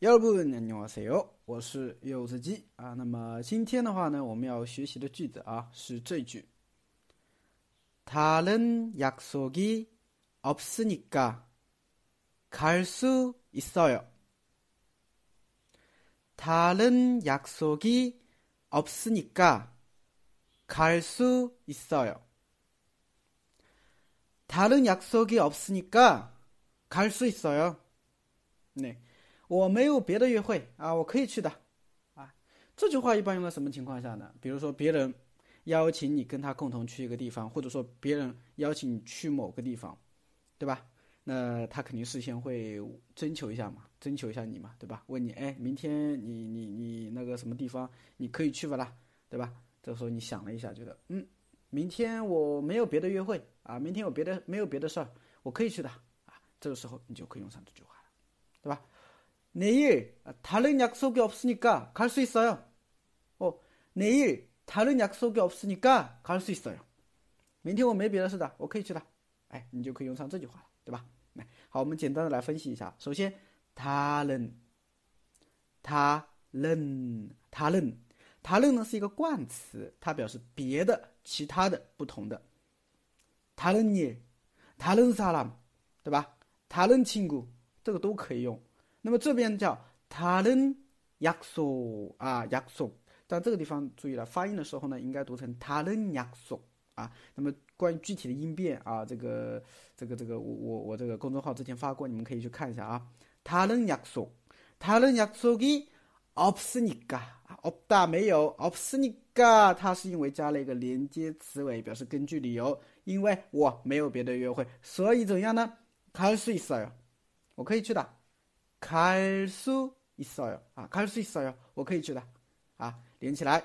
여러분안녕하세요我是柚子鸡啊。那么今天的话呢，我们要学习的句子啊是这句：다른약속이없으니까갈수있어요다른약속이없으니까갈수있어요다른약속이없으니까갈수있어요 네。 我没有别的约会啊，我可以去的，啊，这句话一般用在什么情况下呢？比如说别人邀请你跟他共同去一个地方，或者说别人邀请你去某个地方，对吧？那他肯定事先会征求一下嘛，征求一下你嘛，对吧？问你，哎，明天你你你那个什么地方你可以去不啦？对吧？这时候你想了一下，觉得嗯，明天我没有别的约会啊，明天有别的没有别的事儿，我可以去的啊，这个时候你就可以用上这句话了，对吧？ 내일 다른 약속이 없으니까 갈 수 있어요. 어, 내일 다른 약속이 없으니까 갈 수 있어요. 明天我没别的事的，我可以去的。哎，你就可以用上这句话了，对吧？好，我们简单的来分析一下。首先， 다른 다른 다른 다른 呢是一个冠词，它表示别的、其他的、不同的。 다른 일, 다른 사람, 对吧？다른 친구 这个都可以用。 那么这边叫 talen yakso 啊 yakso，但这个地方注意了，发音的时候呢，应该读成 talen yakso 啊。那么关于具体的音变啊，这个这个这个我我我这个公众号之前发过，你们可以去看一下啊。talen yakso，talen yakso opsini ga 哦不大没有 opsonika，它是因为加了一个连接词尾，表示根据理由。因为我没有别的约会，所以怎样呢？kansisa，我可以去的。 갈수있어요啊，갈수있어요我可以去的啊，连起来。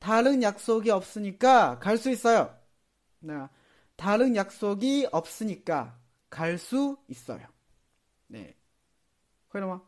다른약속이없으니까갈수있어요那다른약속이없으니까갈수있어요 네， 会了吗？